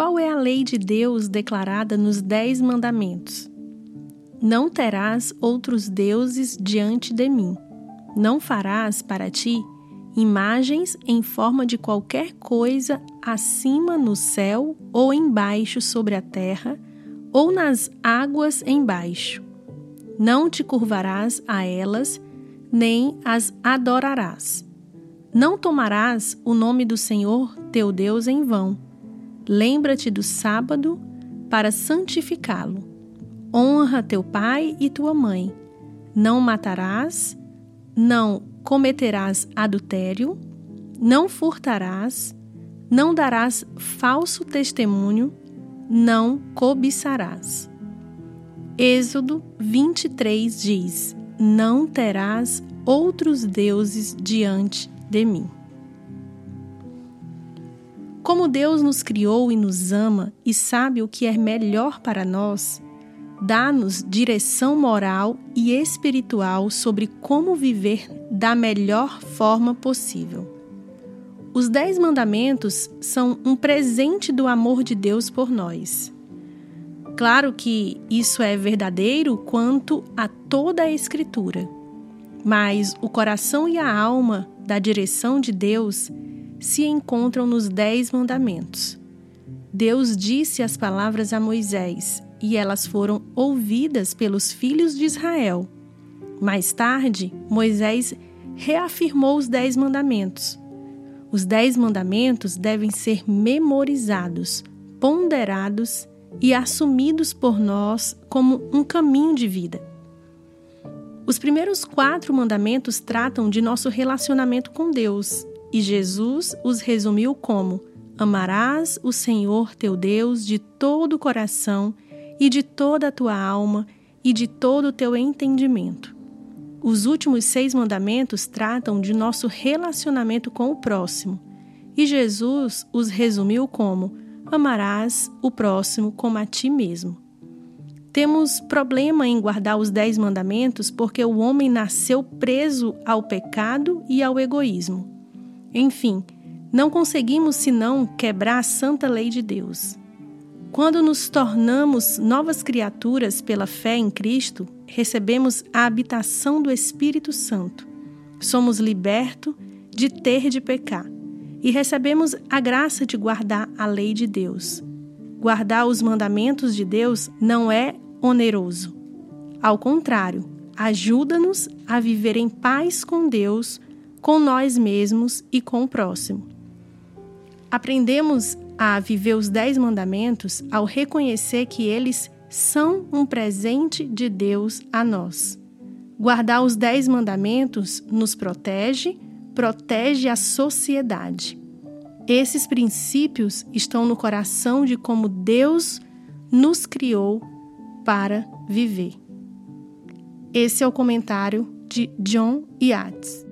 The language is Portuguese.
Qual é a lei de Deus declarada nos Dez Mandamentos? Não terás outros deuses diante de mim. Não farás para ti imagens em forma de qualquer coisa acima no céu ou embaixo sobre a terra ou nas águas embaixo. Não te curvarás a elas, nem as adorarás. Não tomarás o nome do Senhor teu Deus em vão. Lembra-te do sábado para santificá-lo. Honra teu pai e tua mãe. Não matarás, não cometerás adultério, não furtarás, não darás falso testemunho, não cobiçarás. Êxodo 23 diz: Não terás outros deuses diante de mim. Como Deus nos criou e nos ama e sabe o que é melhor para nós, dá-nos direção moral e espiritual sobre como viver da melhor forma possível. Os Dez Mandamentos são um presente do amor de Deus por nós. Claro que isso é verdadeiro quanto a toda a Escritura, mas o coração e a alma da direção de Deus se encontram nos Dez Mandamentos. Deus disse as palavras a Moisés e elas foram ouvidas pelos filhos de Israel. Mais tarde, Moisés reafirmou os Dez Mandamentos os Dez Mandamentos devem ser memorizados, ponderados e assumidos por nós como um caminho de vida. Os primeiros quatro mandamentos tratam de nosso relacionamento com Deus e Jesus os resumiu como: Amarás o Senhor teu Deus de todo o coração e de toda a tua alma e de todo o teu entendimento. Os últimos seis mandamentos tratam de nosso relacionamento com o próximo, e Jesus os resumiu como: amarás o próximo como a ti mesmo. Temos problema em guardar os dez mandamentos porque o homem nasceu preso ao pecado e ao egoísmo. Enfim, não conseguimos senão quebrar a santa lei de Deus. Quando nos tornamos novas criaturas pela fé em Cristo, recebemos a habitação do Espírito Santo. Somos libertos de ter de pecar e recebemos a graça de guardar a lei de Deus. Guardar os mandamentos de Deus não é oneroso. Ao contrário, ajuda-nos a viver em paz com Deus, com nós mesmos e com o próximo. Aprendemos a viver os Dez Mandamentos ao reconhecer que eles são um presente de Deus a nós. Guardar os Dez Mandamentos nos protege, protege a sociedade. Esses princípios estão no coração de como Deus nos criou para viver. Esse é o comentário de John Yates.